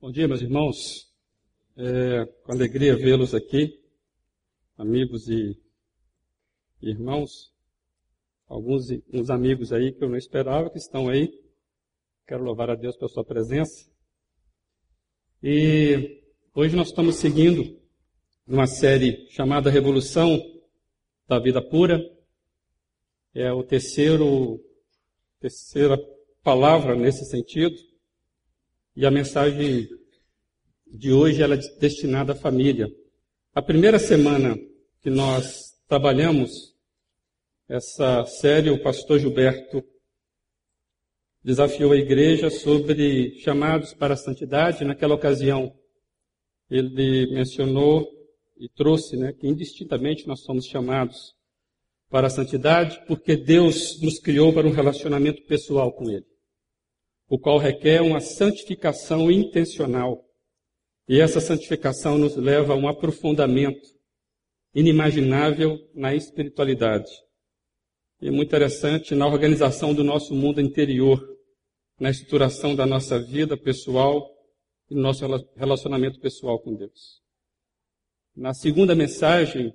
Bom dia, meus irmãos. É com alegria vê-los aqui, amigos e irmãos. Alguns uns amigos aí que eu não esperava que estão aí. Quero louvar a Deus pela sua presença. E hoje nós estamos seguindo uma série chamada Revolução da Vida Pura. É o terceiro terceira palavra nesse sentido. E a mensagem de hoje ela é destinada à família. A primeira semana que nós trabalhamos essa série, o pastor Gilberto desafiou a igreja sobre chamados para a santidade. Naquela ocasião, ele mencionou e trouxe né, que indistintamente nós somos chamados para a santidade, porque Deus nos criou para um relacionamento pessoal com Ele o qual requer uma santificação intencional. E essa santificação nos leva a um aprofundamento inimaginável na espiritualidade. E é muito interessante na organização do nosso mundo interior, na estruturação da nossa vida pessoal e no nosso relacionamento pessoal com Deus. Na segunda mensagem,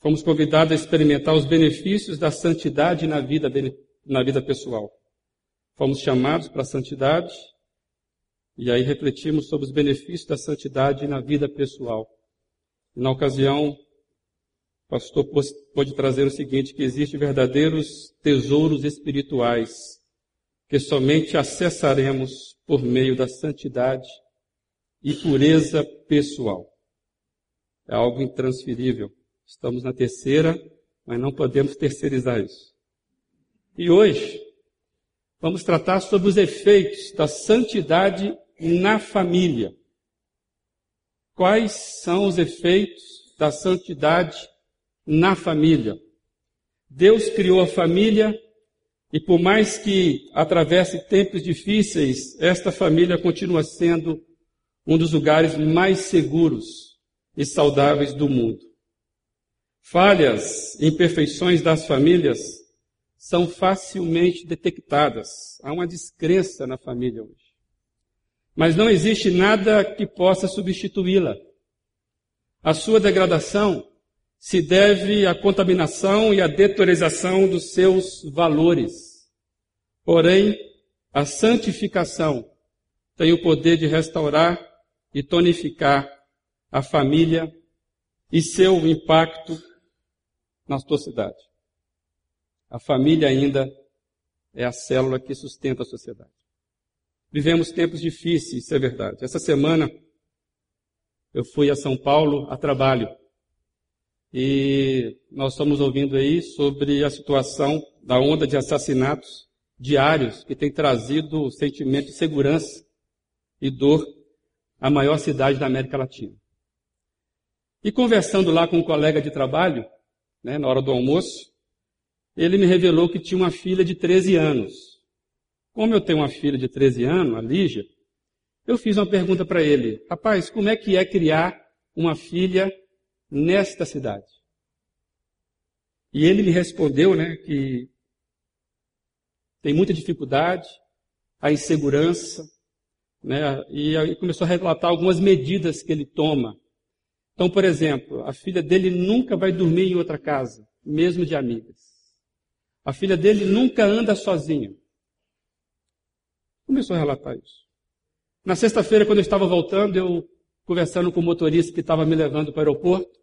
fomos convidados a experimentar os benefícios da santidade na vida, na vida pessoal. Fomos chamados para a santidade e aí refletimos sobre os benefícios da santidade na vida pessoal. E na ocasião, o pastor pôde trazer o seguinte, que existem verdadeiros tesouros espirituais que somente acessaremos por meio da santidade e pureza pessoal. É algo intransferível. Estamos na terceira, mas não podemos terceirizar isso. E hoje, vamos tratar sobre os efeitos da santidade na família. Quais são os efeitos da santidade na família? Deus criou a família e por mais que atravesse tempos difíceis, esta família continua sendo um dos lugares mais seguros e saudáveis do mundo. Falhas, imperfeições das famílias são facilmente detectadas. Há uma descrença na família hoje. Mas não existe nada que possa substituí-la. A sua degradação se deve à contaminação e à detorização dos seus valores. Porém, a santificação tem o poder de restaurar e tonificar a família e seu impacto na sociedade. A família ainda é a célula que sustenta a sociedade. Vivemos tempos difíceis, isso é verdade. Essa semana eu fui a São Paulo a trabalho e nós estamos ouvindo aí sobre a situação da onda de assassinatos diários que tem trazido o sentimento de segurança e dor à maior cidade da América Latina. E conversando lá com um colega de trabalho, né, na hora do almoço, ele me revelou que tinha uma filha de 13 anos. Como eu tenho uma filha de 13 anos, a Lígia, eu fiz uma pergunta para ele. Rapaz, como é que é criar uma filha nesta cidade? E ele me respondeu, né, que tem muita dificuldade, a insegurança, né, e aí começou a relatar algumas medidas que ele toma. Então, por exemplo, a filha dele nunca vai dormir em outra casa, mesmo de amigas. A filha dele nunca anda sozinha. Começou a relatar isso. Na sexta-feira, quando eu estava voltando, eu conversando com o motorista que estava me levando para o aeroporto,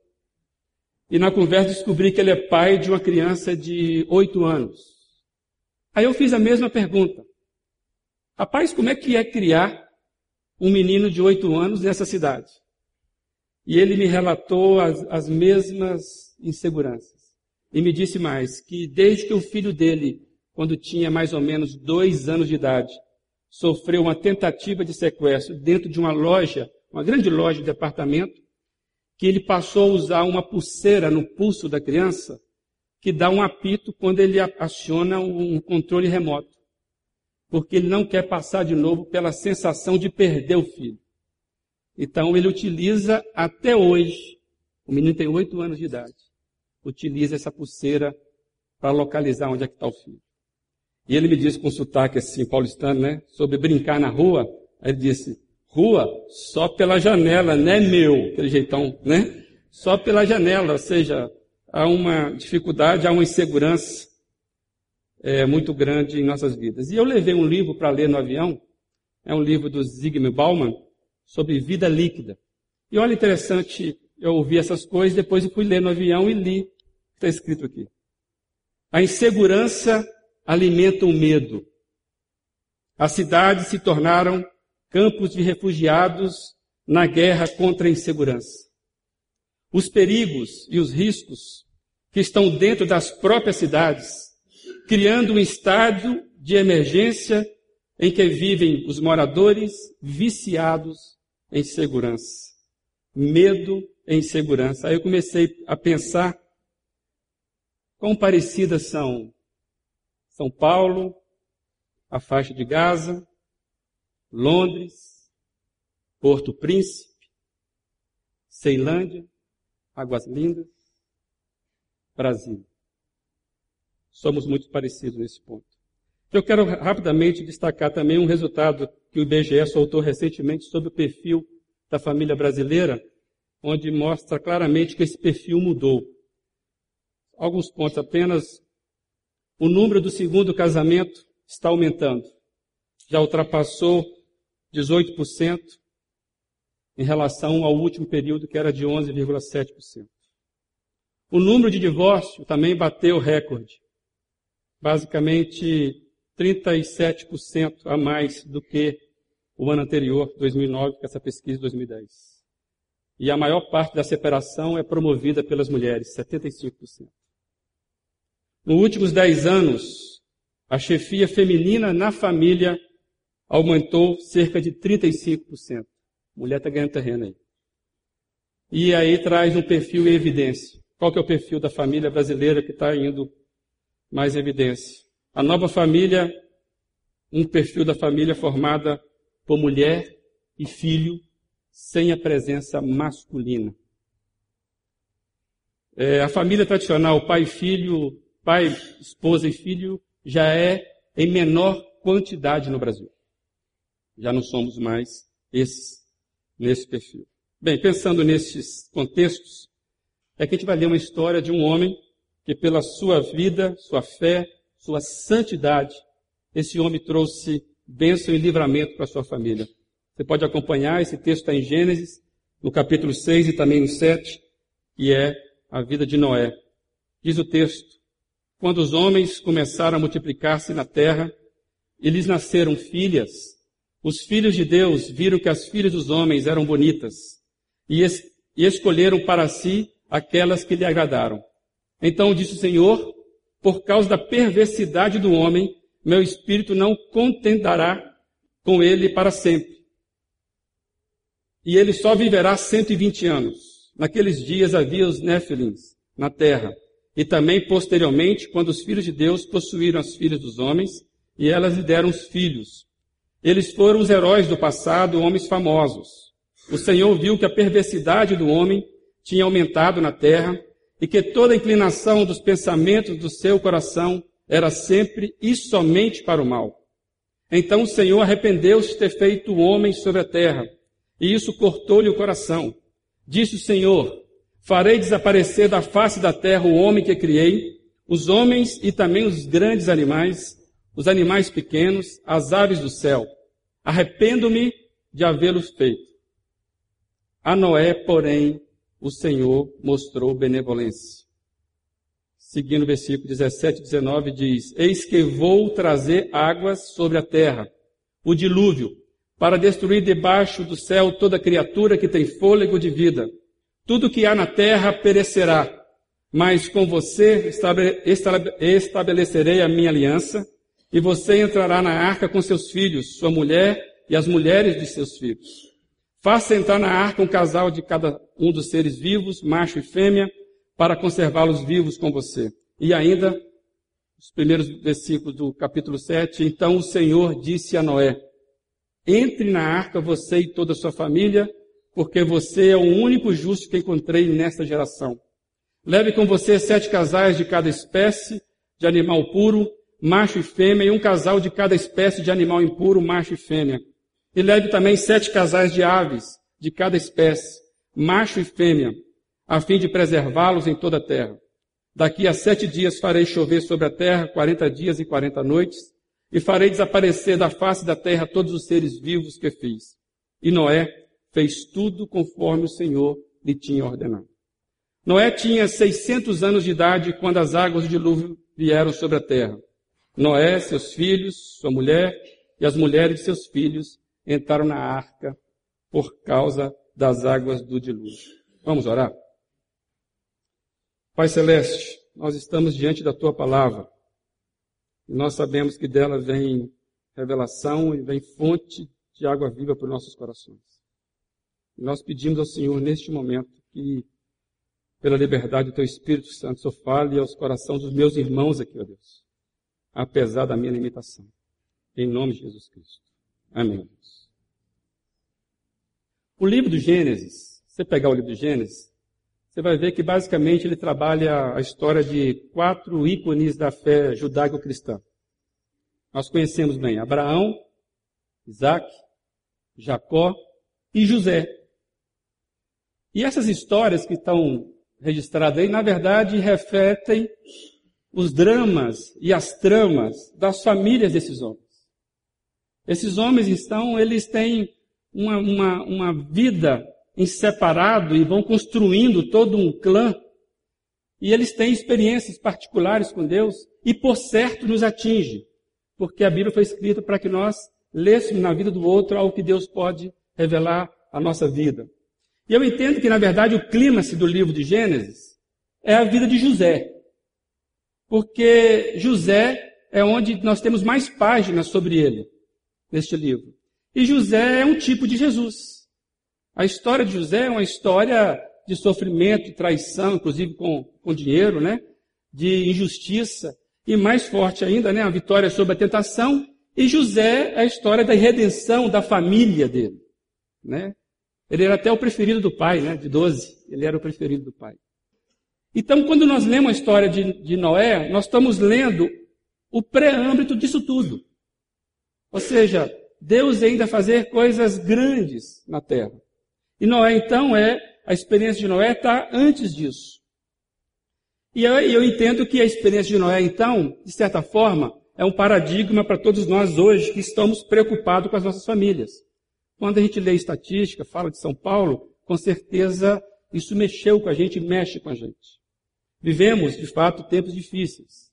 e na conversa descobri que ele é pai de uma criança de oito anos. Aí eu fiz a mesma pergunta. Rapaz, como é que é criar um menino de oito anos nessa cidade? E ele me relatou as, as mesmas inseguranças. E me disse mais que desde que o filho dele, quando tinha mais ou menos dois anos de idade, sofreu uma tentativa de sequestro dentro de uma loja, uma grande loja de departamento, que ele passou a usar uma pulseira no pulso da criança que dá um apito quando ele aciona um controle remoto. Porque ele não quer passar de novo pela sensação de perder o filho. Então ele utiliza até hoje, o menino tem oito anos de idade, utiliza essa pulseira para localizar onde é que está o filho. E ele me disse com sotaque assim, paulistano, né, sobre brincar na rua, Aí ele disse, rua, só pela janela, não é meu, aquele jeitão, né? Só pela janela, ou seja, há uma dificuldade, há uma insegurança é, muito grande em nossas vidas. E eu levei um livro para ler no avião, é um livro do Zygmunt Bauman, sobre vida líquida. E olha interessante, eu ouvi essas coisas, depois eu fui ler no avião e li está escrito aqui. A insegurança alimenta o medo. As cidades se tornaram campos de refugiados na guerra contra a insegurança. Os perigos e os riscos que estão dentro das próprias cidades, criando um estádio de emergência em que vivem os moradores viciados em segurança. Medo e insegurança. Aí eu comecei a pensar quão parecidas são São Paulo, a faixa de Gaza, Londres, Porto Príncipe, Ceilândia, Águas Lindas, Brasil. Somos muito parecidos nesse ponto. Eu quero rapidamente destacar também um resultado que o IBGE soltou recentemente sobre o perfil da família brasileira, onde mostra claramente que esse perfil mudou. Alguns pontos apenas. O número do segundo casamento está aumentando. Já ultrapassou 18% em relação ao último período, que era de 11,7%. O número de divórcio também bateu recorde. Basicamente, 37% a mais do que o ano anterior, 2009, com essa pesquisa de 2010. E a maior parte da separação é promovida pelas mulheres, 75%. Nos últimos 10 anos, a chefia feminina na família aumentou cerca de 35%. A mulher está ganhando terreno aí. E aí traz um perfil em evidência. Qual que é o perfil da família brasileira que está indo mais em evidência? A nova família, um perfil da família formada por mulher e filho, sem a presença masculina. É, a família tradicional, pai e filho, pai, esposa e filho, já é em menor quantidade no Brasil. Já não somos mais esses, nesse perfil. Bem, pensando nesses contextos, é que a gente vai ler uma história de um homem que pela sua vida, sua fé, sua santidade, esse homem trouxe bênção e livramento para sua família. Você pode acompanhar, esse texto está em Gênesis, no capítulo 6 e também no 7, que é a vida de Noé. Diz o texto, quando os homens começaram a multiplicar-se na terra, e lhes nasceram filhas, os filhos de Deus viram que as filhas dos homens eram bonitas, e, es e escolheram para si aquelas que lhe agradaram. Então disse o Senhor, por causa da perversidade do homem, meu espírito não contentará com ele para sempre. E ele só viverá 120 anos. Naqueles dias havia os Néfilins na terra. E também posteriormente, quando os filhos de Deus possuíram as filhas dos homens, e elas lhe deram os filhos. Eles foram os heróis do passado, homens famosos. O Senhor viu que a perversidade do homem tinha aumentado na terra, e que toda inclinação dos pensamentos do seu coração era sempre e somente para o mal. Então o Senhor arrependeu-se de ter feito o homem sobre a terra, e isso cortou-lhe o coração. Disse o Senhor: Farei desaparecer da face da terra o homem que criei, os homens e também os grandes animais, os animais pequenos, as aves do céu. Arrependo-me de havê-los feito. A Noé, porém, o Senhor mostrou benevolência. Seguindo o versículo 17 e 19 diz, Eis que vou trazer águas sobre a terra, o dilúvio, para destruir debaixo do céu toda criatura que tem fôlego de vida. Tudo que há na terra perecerá, mas com você estabelecerei a minha aliança, e você entrará na arca com seus filhos, sua mulher e as mulheres de seus filhos. Faça entrar na arca um casal de cada um dos seres vivos, macho e fêmea, para conservá-los vivos com você. E ainda, os primeiros versículos do capítulo 7, então o Senhor disse a Noé, entre na arca você e toda a sua família, porque você é o único justo que encontrei nesta geração. Leve com você sete casais de cada espécie de animal puro, macho e fêmea, e um casal de cada espécie de animal impuro, macho e fêmea. E leve também sete casais de aves, de cada espécie, macho e fêmea, a fim de preservá-los em toda a terra. Daqui a sete dias farei chover sobre a terra quarenta dias e quarenta noites, e farei desaparecer da face da terra todos os seres vivos que fiz. E Noé fez tudo conforme o Senhor lhe tinha ordenado. Noé tinha 600 anos de idade quando as águas do dilúvio vieram sobre a terra. Noé, seus filhos, sua mulher e as mulheres de seus filhos entraram na arca por causa das águas do dilúvio. Vamos orar? Pai Celeste, nós estamos diante da tua palavra. E nós sabemos que dela vem revelação e vem fonte de água viva para os nossos corações. E nós pedimos ao Senhor neste momento que, pela liberdade do teu Espírito Santo, só fale aos corações dos meus irmãos aqui, ó Deus, apesar da minha limitação. Em nome de Jesus Cristo. Amém. O livro do Gênesis, você pegar o livro do Gênesis, você vai ver que basicamente ele trabalha a história de quatro ícones da fé judaico-cristã. Nós conhecemos bem Abraão, Isaac, Jacó e José. E essas histórias que estão registradas aí, na verdade, refletem os dramas e as tramas das famílias desses homens. Esses homens, então, eles têm uma, uma, uma vida em separado e vão construindo todo um clã. E eles têm experiências particulares com Deus e, por certo, nos atinge. Porque a Bíblia foi escrita para que nós lêssemos na vida do outro algo que Deus pode revelar à nossa vida. E eu entendo que, na verdade, o clímax do livro de Gênesis é a vida de José. Porque José é onde nós temos mais páginas sobre ele, neste livro. E José é um tipo de Jesus. A história de José é uma história de sofrimento traição, inclusive com, com dinheiro, né? De injustiça. E mais forte ainda, né? A vitória sobre a tentação. E José é a história da redenção da família dele, né? Ele era até o preferido do pai, né? De 12. Ele era o preferido do pai. Então, quando nós lemos a história de, de Noé, nós estamos lendo o preâmbito disso tudo. Ou seja, Deus ainda fazer coisas grandes na terra. E Noé, então, é, a experiência de Noé está antes disso. E eu, eu entendo que a experiência de Noé, então, de certa forma, é um paradigma para todos nós hoje que estamos preocupados com as nossas famílias. Quando a gente lê estatística, fala de São Paulo, com certeza isso mexeu com a gente mexe com a gente. Vivemos, de fato, tempos difíceis.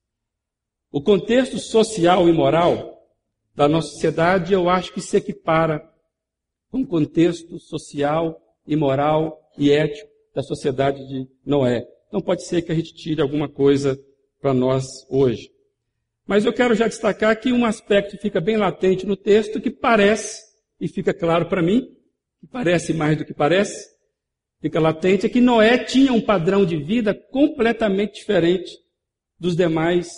O contexto social e moral da nossa sociedade, eu acho que se equipara um contexto social e moral e ético da sociedade de Noé. Então pode ser que a gente tire alguma coisa para nós hoje. Mas eu quero já destacar que um aspecto fica bem latente no texto que parece, e fica claro para mim, que parece mais do que parece, fica latente, é que Noé tinha um padrão de vida completamente diferente dos demais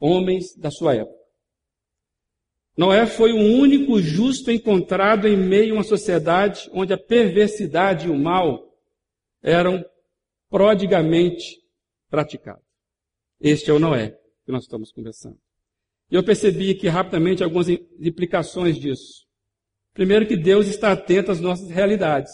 homens da sua época. Noé foi o único justo encontrado em meio a uma sociedade onde a perversidade e o mal eram prodigamente praticados. Este é o Noé que nós estamos conversando. E eu percebi aqui rapidamente algumas implicações disso. Primeiro que Deus está atento às nossas realidades.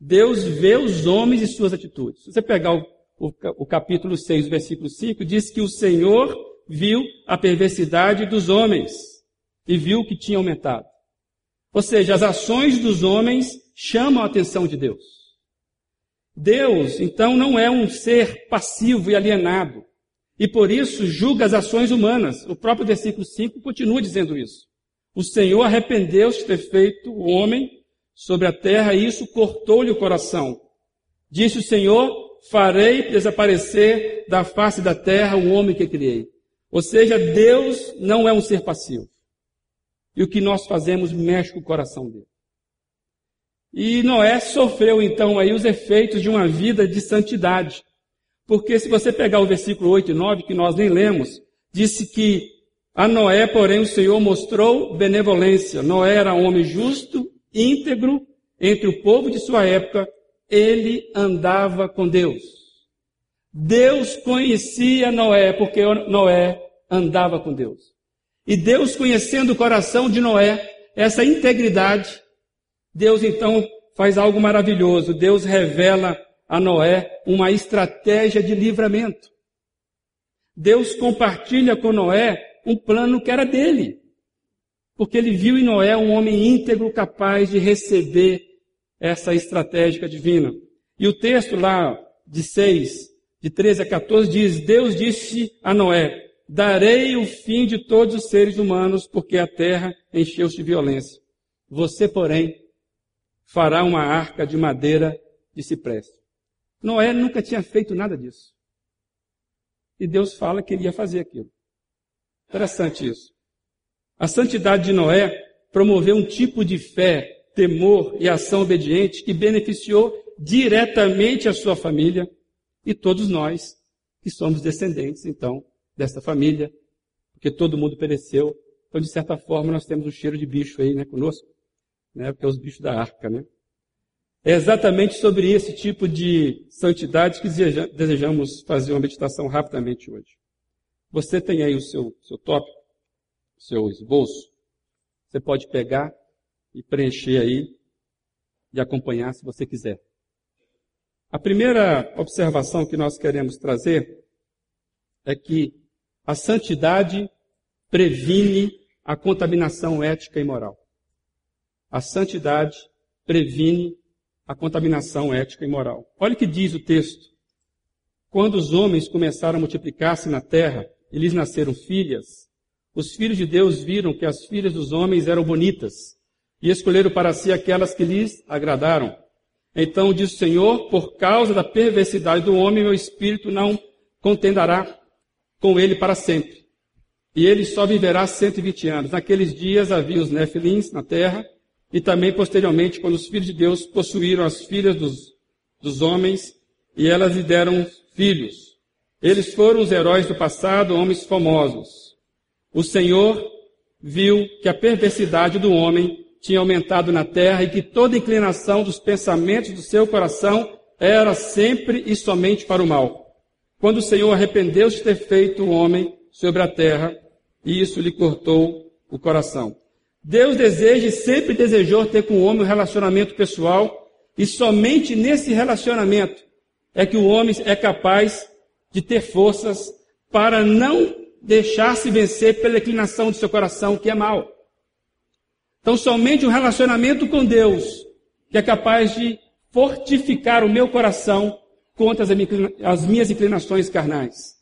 Deus vê os homens e suas atitudes. Se você pegar o, o, o capítulo 6, versículo 5, diz que o Senhor viu a perversidade dos homens e viu que tinha aumentado. Ou seja, as ações dos homens chamam a atenção de Deus. Deus, então, não é um ser passivo e alienado. E por isso julga as ações humanas. O próprio versículo 5 continua dizendo isso. O Senhor arrependeu-se de ter feito o homem sobre a terra e isso cortou-lhe o coração. Disse o Senhor, farei desaparecer da face da terra o homem que criei. Ou seja, Deus não é um ser passivo. E o que nós fazemos mexe com o coração dele. E Noé sofreu então aí os efeitos de uma vida de santidade. Porque se você pegar o versículo 8 e 9, que nós nem lemos, disse que a Noé, porém, o Senhor mostrou benevolência. Noé era um homem justo, íntegro, entre o povo de sua época, ele andava com Deus. Deus conhecia Noé, porque Noé andava com Deus. E Deus, conhecendo o coração de Noé, essa integridade, Deus então faz algo maravilhoso. Deus revela a Noé uma estratégia de livramento. Deus compartilha com Noé um plano que era dele. Porque ele viu em Noé um homem íntegro capaz de receber essa estratégia divina. E o texto lá de 6, de 13 a 14 diz: Deus disse a Noé: Darei o fim de todos os seres humanos, porque a terra encheu-se de violência. Você, porém, fará uma arca de madeira de cipreste. Noé nunca tinha feito nada disso. E Deus fala que ele ia fazer aquilo. Interessante isso. A santidade de Noé promoveu um tipo de fé, temor e ação obediente que beneficiou diretamente a sua família e todos nós que somos descendentes, então, dessa família, porque todo mundo pereceu. Então, de certa forma, nós temos um cheiro de bicho aí, né, conosco, né, porque é os bichos da arca, né. É exatamente sobre esse tipo de santidade que desejamos fazer uma meditação rapidamente hoje. Você tem aí o seu, seu tópico, o seu esboço. Você pode pegar e preencher aí e acompanhar se você quiser. A primeira observação que nós queremos trazer é que a santidade previne a contaminação ética e moral. A santidade previne a contaminação ética e moral. Olha o que diz o texto. Quando os homens começaram a multiplicar-se na terra e lhes nasceram filhas, os filhos de Deus viram que as filhas dos homens eram bonitas e escolheram para si aquelas que lhes agradaram. Então diz o Senhor, por causa da perversidade do homem, meu espírito não contendará com ele para sempre. E ele só viverá 120 anos. Naqueles dias havia os nefilins na terra, e também posteriormente, quando os filhos de Deus possuíram as filhas dos, dos homens, e elas lhe deram filhos. Eles foram os heróis do passado, homens famosos. O Senhor viu que a perversidade do homem tinha aumentado na terra e que toda inclinação dos pensamentos do seu coração era sempre e somente para o mal. Quando o Senhor arrependeu-se de ter feito o homem sobre a terra, e isso lhe cortou o coração. Deus deseja e sempre desejou ter com o homem um relacionamento pessoal, e somente nesse relacionamento é que o homem é capaz de ter forças para não deixar-se vencer pela inclinação do seu coração, que é mal. Então, somente um relacionamento com Deus que é capaz de fortificar o meu coração contra as minhas inclinações carnais.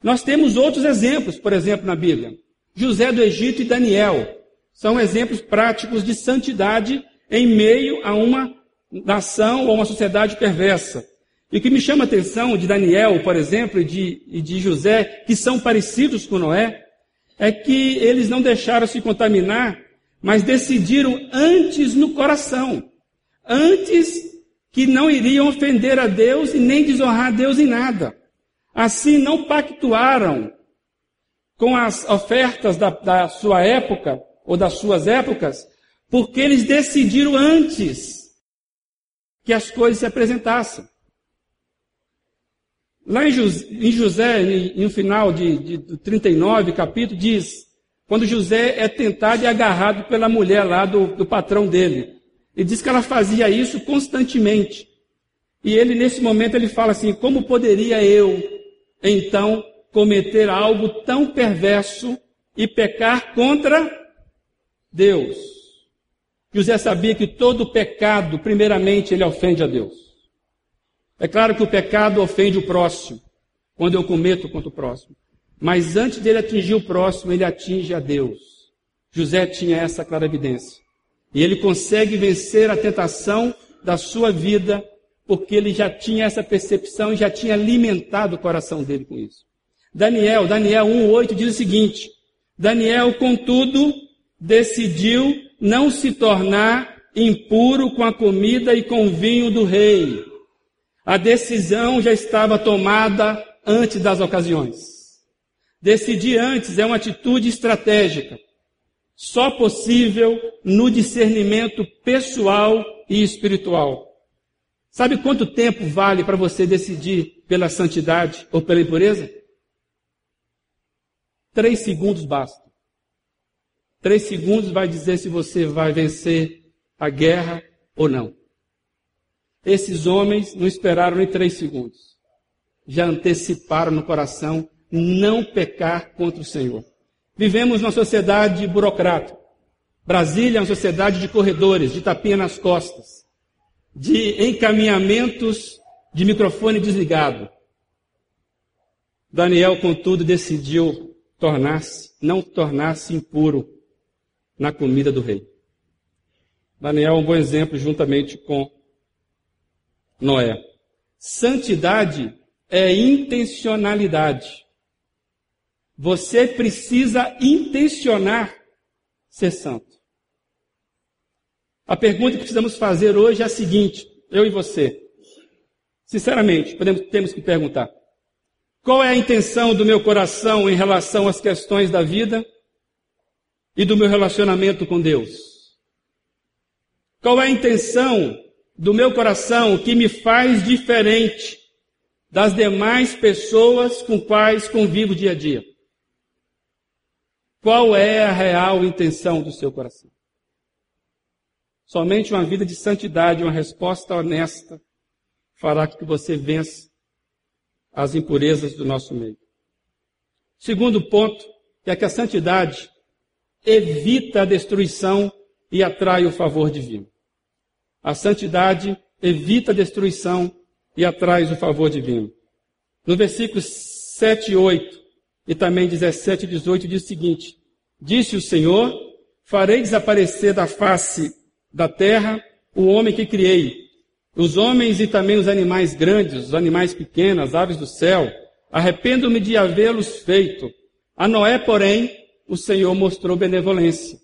Nós temos outros exemplos, por exemplo, na Bíblia. José do Egito e Daniel são exemplos práticos de santidade em meio a uma nação ou uma sociedade perversa. E o que me chama a atenção de Daniel, por exemplo, e de, e de José, que são parecidos com Noé, é que eles não deixaram se contaminar mas decidiram antes no coração, antes que não iriam ofender a Deus e nem desonrar a Deus em nada. Assim, não pactuaram com as ofertas da, da sua época ou das suas épocas, porque eles decidiram antes que as coisas se apresentassem. Lá em José, no final de, de, de 39, capítulo, diz: quando José é tentado e agarrado pela mulher lá do, do patrão dele. Ele diz que ela fazia isso constantemente. E ele, nesse momento, ele fala assim: como poderia eu, então, cometer algo tão perverso e pecar contra Deus? José sabia que todo pecado, primeiramente, ele ofende a Deus. É claro que o pecado ofende o próximo, quando eu cometo contra o próximo. Mas antes dele atingir o próximo, ele atinge a Deus. José tinha essa clara evidência. E ele consegue vencer a tentação da sua vida, porque ele já tinha essa percepção e já tinha alimentado o coração dele com isso. Daniel, Daniel 1,8 diz o seguinte: Daniel, contudo, decidiu não se tornar impuro com a comida e com o vinho do rei. A decisão já estava tomada antes das ocasiões. Decidir antes é uma atitude estratégica, só possível no discernimento pessoal e espiritual. Sabe quanto tempo vale para você decidir pela santidade ou pela impureza? Três segundos basta. Três segundos vai dizer se você vai vencer a guerra ou não. Esses homens não esperaram nem três segundos. Já anteciparam no coração não pecar contra o Senhor. Vivemos numa sociedade burocrata. Brasília é uma sociedade de corredores, de tapinha nas costas, de encaminhamentos de microfone desligado. Daniel, contudo, decidiu tornar-se, não tornar-se impuro na comida do rei. Daniel é um bom exemplo juntamente com Noé. Santidade é intencionalidade. Você precisa intencionar ser santo. A pergunta que precisamos fazer hoje é a seguinte, eu e você. Sinceramente, podemos, temos que perguntar: qual é a intenção do meu coração em relação às questões da vida e do meu relacionamento com Deus? Qual é a intenção do meu coração que me faz diferente das demais pessoas com quais convivo dia a dia? Qual é a real intenção do seu coração? Somente uma vida de santidade, uma resposta honesta, fará que você vença as impurezas do nosso meio. Segundo ponto é que a santidade evita a destruição e atrai o favor divino. A santidade evita a destruição e atrai o favor divino. No versículo 7 e 8, e também 17 e 18, diz o seguinte: Disse o Senhor: Farei desaparecer da face da terra o homem que criei, os homens e também os animais grandes, os animais pequenos, as aves do céu. Arrependo-me de havê-los feito. A Noé, porém, o Senhor mostrou benevolência.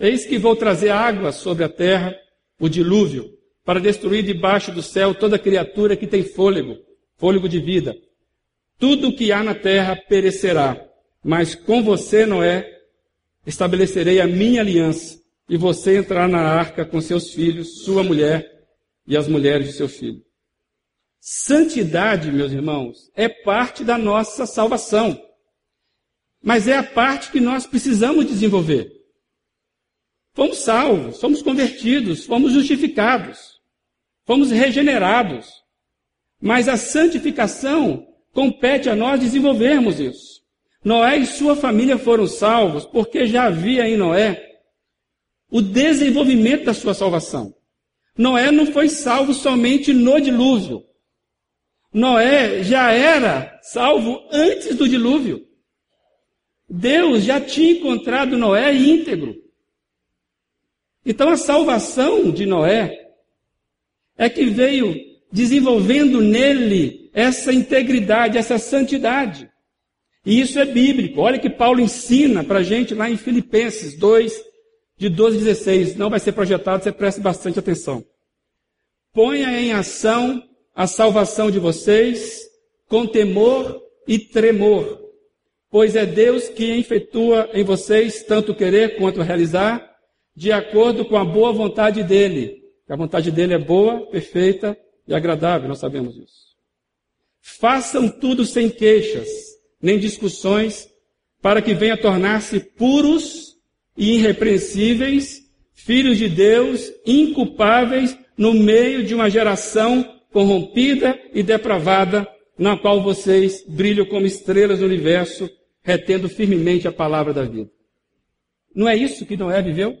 Eis que vou trazer água sobre a terra, o dilúvio, para destruir debaixo do céu toda criatura que tem fôlego, fôlego de vida. Tudo o que há na terra perecerá, mas com você, Noé, estabelecerei a minha aliança, e você entrará na arca com seus filhos, sua mulher e as mulheres de seu filho. Santidade, meus irmãos, é parte da nossa salvação. Mas é a parte que nós precisamos desenvolver. Fomos salvos, fomos convertidos, fomos justificados, fomos regenerados. Mas a santificação compete a nós desenvolvermos isso. Noé e sua família foram salvos porque já havia em Noé o desenvolvimento da sua salvação. Noé não foi salvo somente no dilúvio. Noé já era salvo antes do dilúvio. Deus já tinha encontrado Noé íntegro. Então a salvação de Noé é que veio desenvolvendo nele essa integridade, essa santidade. E isso é bíblico. Olha que Paulo ensina para a gente lá em Filipenses 2, de 12 a 16. Não vai ser projetado, você preste bastante atenção. Ponha em ação a salvação de vocês com temor e tremor, pois é Deus que efetua em vocês tanto querer quanto realizar, de acordo com a boa vontade dele. A vontade dele é boa, perfeita e agradável, nós sabemos isso. Façam tudo sem queixas nem discussões, para que venha tornar-se puros e irrepreensíveis, filhos de Deus, inculpáveis, no meio de uma geração corrompida e depravada, na qual vocês brilham como estrelas no universo, retendo firmemente a palavra da vida. Não é isso que Noé viveu?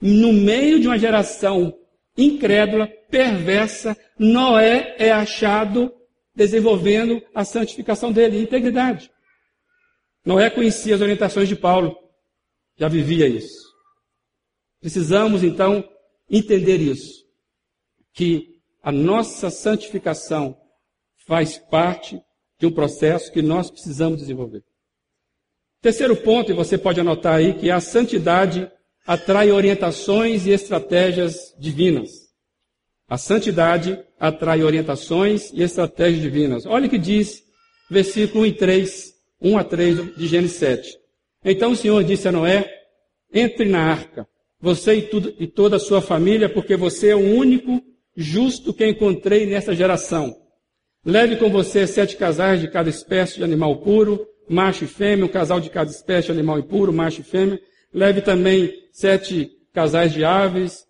No meio de uma geração incrédula, perversa, Noé é achado desenvolvendo a santificação dele, integridade. Noé conhecia as orientações de Paulo, já vivia isso. Precisamos então entender isso, que a nossa santificação faz parte de um processo que nós precisamos desenvolver. Terceiro ponto, e você pode anotar aí, que a santidade atrai orientações e estratégias divinas. A santidade atrai orientações e estratégias divinas. Olha o que diz versículo 1 e 3, 1 a 3 de Gênesis 7. Então o Senhor disse a Noé, entre na arca, você e, tudo, e toda a sua família, porque você é o único justo que encontrei nesta geração. Leve com você sete casais de cada espécie de animal puro, macho e fêmea, um casal de cada espécie de animal impuro, macho e fêmea. Leve também sete casais de aves,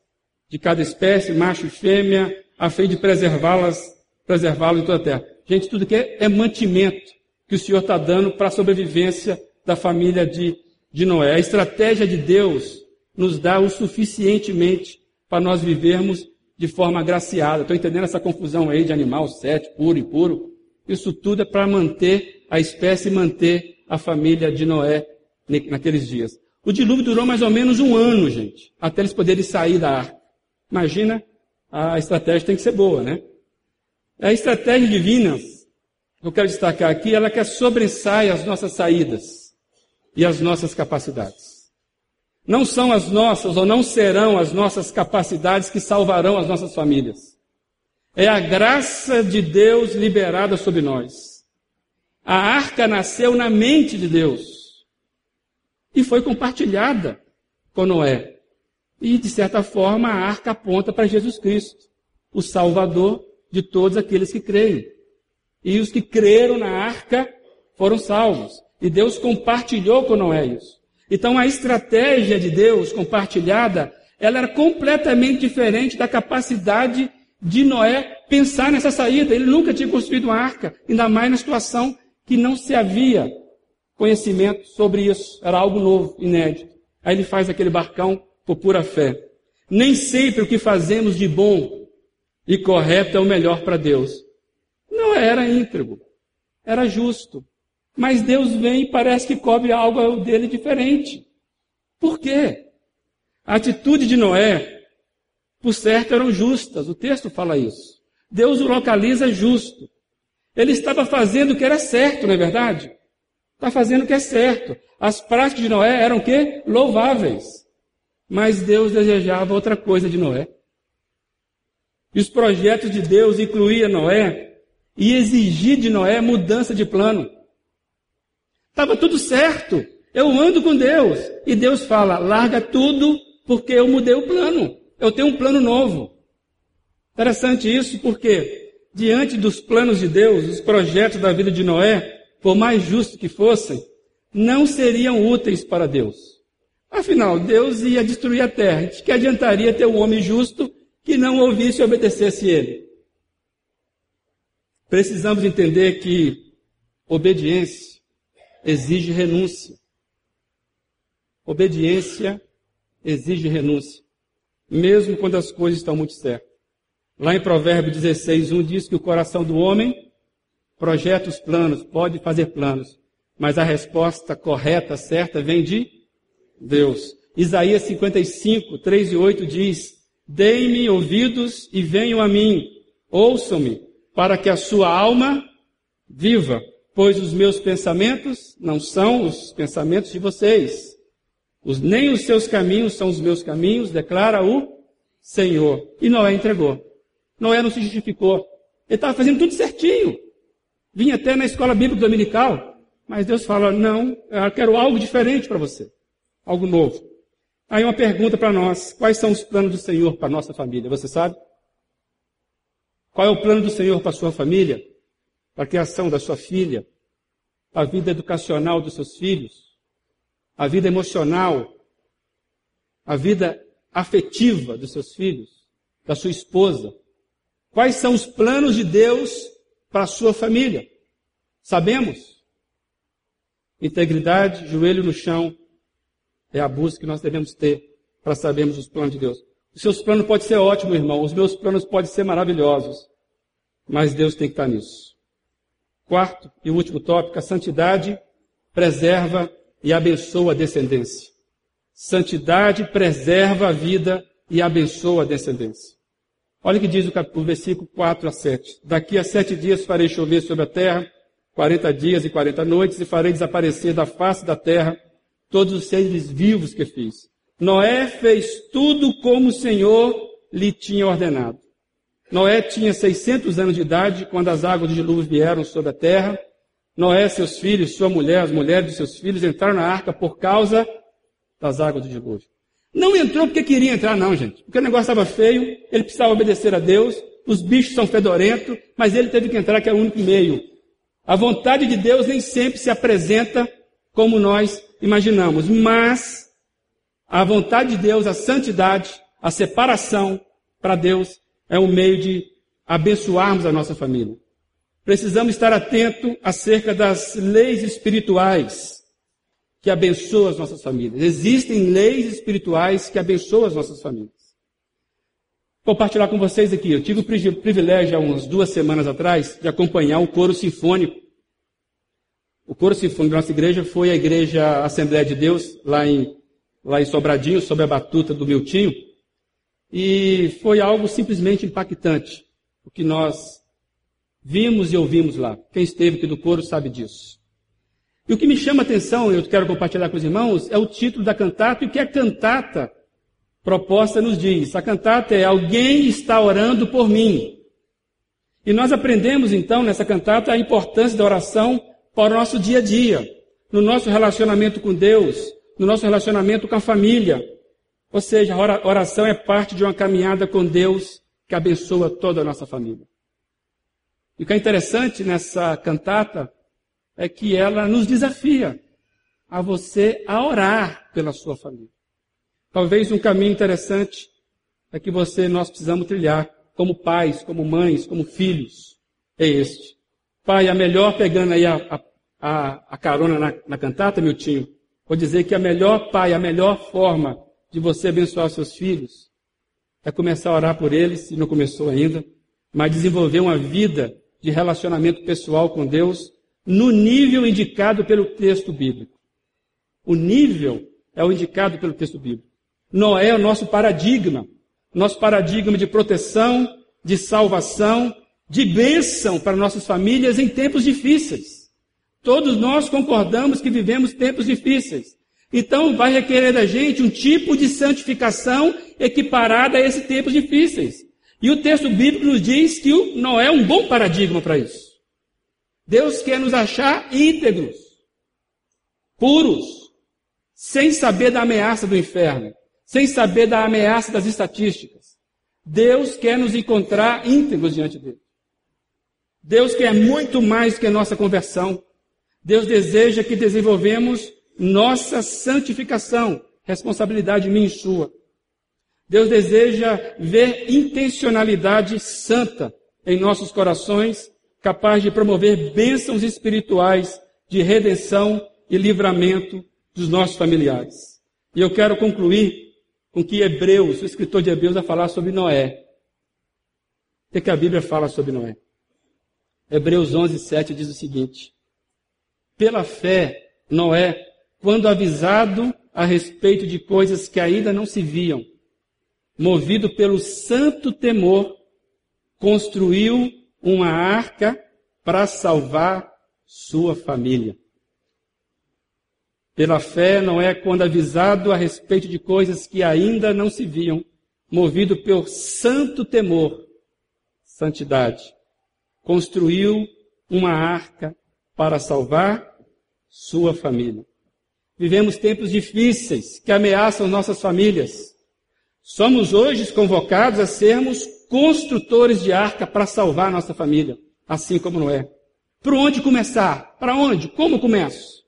de cada espécie, macho e fêmea, a fim de preservá-las, preservá-las em toda a terra. Gente, tudo que é, é mantimento que o Senhor está dando para a sobrevivência da família de, de Noé. A estratégia de Deus nos dá o suficientemente para nós vivermos de forma agraciada. Estou entendendo essa confusão aí de animal sete, puro e puro. Isso tudo é para manter a espécie e manter a família de Noé naqueles dias. O dilúvio durou mais ou menos um ano, gente, até eles poderem sair da arca. Imagina, a estratégia tem que ser boa, né? A estratégia divina, eu quero destacar aqui, ela quer sobressai as nossas saídas e as nossas capacidades. Não são as nossas ou não serão as nossas capacidades que salvarão as nossas famílias. É a graça de Deus liberada sobre nós. A arca nasceu na mente de Deus e foi compartilhada com Noé. E, de certa forma, a arca aponta para Jesus Cristo, o Salvador de todos aqueles que creem. E os que creram na arca foram salvos. E Deus compartilhou com Noé isso. Então a estratégia de Deus compartilhada, ela era completamente diferente da capacidade de Noé pensar nessa saída. Ele nunca tinha construído uma arca, ainda mais na situação que não se havia conhecimento sobre isso. Era algo novo, inédito. Aí ele faz aquele barcão por pura fé. Nem sempre o que fazemos de bom e correto é o melhor para Deus. Não era íntegro, era justo. Mas Deus vem e parece que cobre algo dele diferente. Por quê? A atitude de Noé, por certo, eram justas. O texto fala isso. Deus o localiza justo. Ele estava fazendo o que era certo, não é verdade? Está fazendo o que é certo. As práticas de Noé eram o quê? Louváveis. Mas Deus desejava outra coisa de Noé. E os projetos de Deus incluíam Noé e exigir de Noé mudança de plano. Estava tudo certo. Eu ando com Deus. E Deus fala: larga tudo, porque eu mudei o plano. Eu tenho um plano novo. Interessante isso, porque diante dos planos de Deus, os projetos da vida de Noé, por mais justos que fossem, não seriam úteis para Deus. Afinal, Deus ia destruir a terra. De que adiantaria ter um homem justo que não ouvisse e obedecesse ele? Precisamos entender que obediência exige renúncia. Obediência exige renúncia, mesmo quando as coisas estão muito certas. Lá em Provérbio 16, 1 diz que o coração do homem projeta os planos, pode fazer planos, mas a resposta correta, certa, vem de Deus. Isaías 55, 3 e 8 diz: Deem-me ouvidos e venham a mim, ouçam-me, para que a sua alma viva, pois os meus pensamentos não são os pensamentos de vocês, os, nem os seus caminhos são os meus caminhos, declara o Senhor. E Noé entregou. Noé não se justificou. Ele estava fazendo tudo certinho. Vinha até na escola bíblica dominical, mas Deus fala: não, eu quero algo diferente para você algo novo. Aí uma pergunta para nós: quais são os planos do Senhor para nossa família? Você sabe? Qual é o plano do Senhor para sua família? Para a criação da sua filha? A vida educacional dos seus filhos? A vida emocional? A vida afetiva dos seus filhos? Da sua esposa? Quais são os planos de Deus para a sua família? Sabemos? Integridade, joelho no chão, é a busca que nós devemos ter para sabermos os planos de Deus. Os seus planos podem ser ótimos, irmão. Os meus planos podem ser maravilhosos. Mas Deus tem que estar nisso. Quarto e último tópico, a santidade preserva e abençoa a descendência. Santidade preserva a vida e abençoa a descendência. Olha o que diz o, versículo 4 a 7. Daqui a sete dias farei chover sobre a terra, quarenta dias e quarenta noites, e farei desaparecer da face da terra todos os seres vivos que fiz. Noé fez tudo como o Senhor lhe tinha ordenado. Noé tinha 600 anos de idade quando as águas de dilúvio vieram sobre a terra. Noé, seus filhos, sua mulher, as mulheres de seus filhos entraram na arca por causa das águas do dilúvio. Não entrou porque queria entrar, não, gente. Porque o negócio estava feio, ele precisava obedecer a Deus, os bichos são fedorentos, mas ele teve que entrar, que é o único meio. A vontade de Deus nem sempre se apresenta como nós imaginamos. Mas A vontade de Deus, a santidade, a separação para Deus é um meio de abençoarmos a nossa família. Precisamos estar atento acerca das leis espirituais que abençoam as nossas famílias. Existem leis espirituais que abençoam as nossas famílias. Vou compartilhar com vocês aqui. Eu tive o privilégio, há umas duas semanas atrás, de acompanhar o coro sinfônico. O coro sinfônico da nossa igreja foi a igreja Assembleia de Deus, lá em, lá em Sobradinho, sob a batuta do Miltinho. E foi algo simplesmente impactante, o que nós vimos e ouvimos lá. Quem esteve aqui do coro sabe disso. E o que me chama a atenção, eu quero compartilhar com os irmãos, é o título da cantata e o que a cantata proposta nos diz. A cantata é Alguém está orando por mim. E nós aprendemos então nessa cantata a importância da oração para o nosso dia a dia, no nosso relacionamento com Deus, no nosso relacionamento com a família. Ou seja, a oração é parte de uma caminhada com Deus que abençoa toda a nossa família. E o que é interessante nessa cantata é que ela nos desafia a você a orar pela sua família. Talvez um caminho interessante é que você nós precisamos trilhar como pais, como mães, como filhos. É este. Pai, a melhor, pegando aí a, a, a carona na, na cantata, meu tio, vou dizer que a melhor pai, a melhor forma de você abençoar seus filhos é começar a orar por eles, se não começou ainda, mas desenvolver uma vida de relacionamento pessoal com Deus no nível indicado pelo texto bíblico. O nível é o indicado pelo texto bíblico. Noé é o nosso paradigma, nosso paradigma de proteção, de salvação, de bênção para nossas famílias em tempos difíceis. Todos nós concordamos que vivemos tempos difíceis. Então vai requerer da gente um tipo de santificação equiparada a esses tempos difíceis. E o texto bíblico nos diz que Noé é um bom paradigma para isso. Deus quer nos achar íntegros, puros, sem saber da ameaça do inferno, sem saber da ameaça das estatísticas. Deus quer nos encontrar íntegros diante dele. Deus quer muito mais que a nossa conversão. Deus deseja que desenvolvemos nossa santificação, responsabilidade minha e sua. Deus deseja ver intencionalidade santa em nossos corações capaz de promover bênçãos espirituais de redenção e livramento dos nossos familiares. E eu quero concluir com que Hebreus, o escritor de Hebreus, vai falar sobre Noé. O que, que a Bíblia fala sobre Noé? Hebreus 11, 7 diz o seguinte: Pela fé, Noé, quando avisado a respeito de coisas que ainda não se viam, movido pelo santo temor, construiu uma arca para salvar sua família. Pela fé, não é quando avisado a respeito de coisas que ainda não se viam, movido pelo santo temor, santidade, construiu uma arca para salvar sua família. Vivemos tempos difíceis que ameaçam nossas famílias. Somos hoje convocados a sermos construtores de arca para salvar nossa família, assim como Noé. Por onde começar? Para onde? Como começo?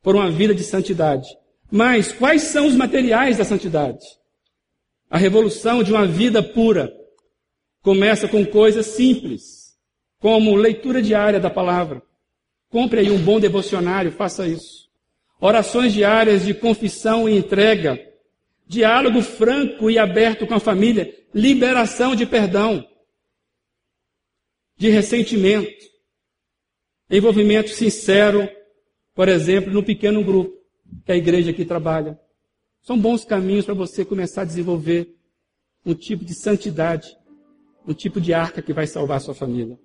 Por uma vida de santidade. Mas quais são os materiais da santidade? A revolução de uma vida pura começa com coisas simples, como leitura diária da palavra. Compre aí um bom devocionário, faça isso. Orações diárias de confissão e entrega diálogo franco e aberto com a família, liberação de perdão, de ressentimento, envolvimento sincero, por exemplo, no pequeno grupo que a igreja aqui trabalha. São bons caminhos para você começar a desenvolver um tipo de santidade, um tipo de arca que vai salvar a sua família.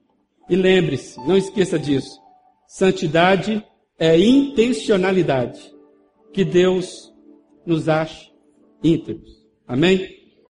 E lembre-se, não esqueça disso. Santidade é intencionalidade. Que Deus nos ache íntegros. Amém?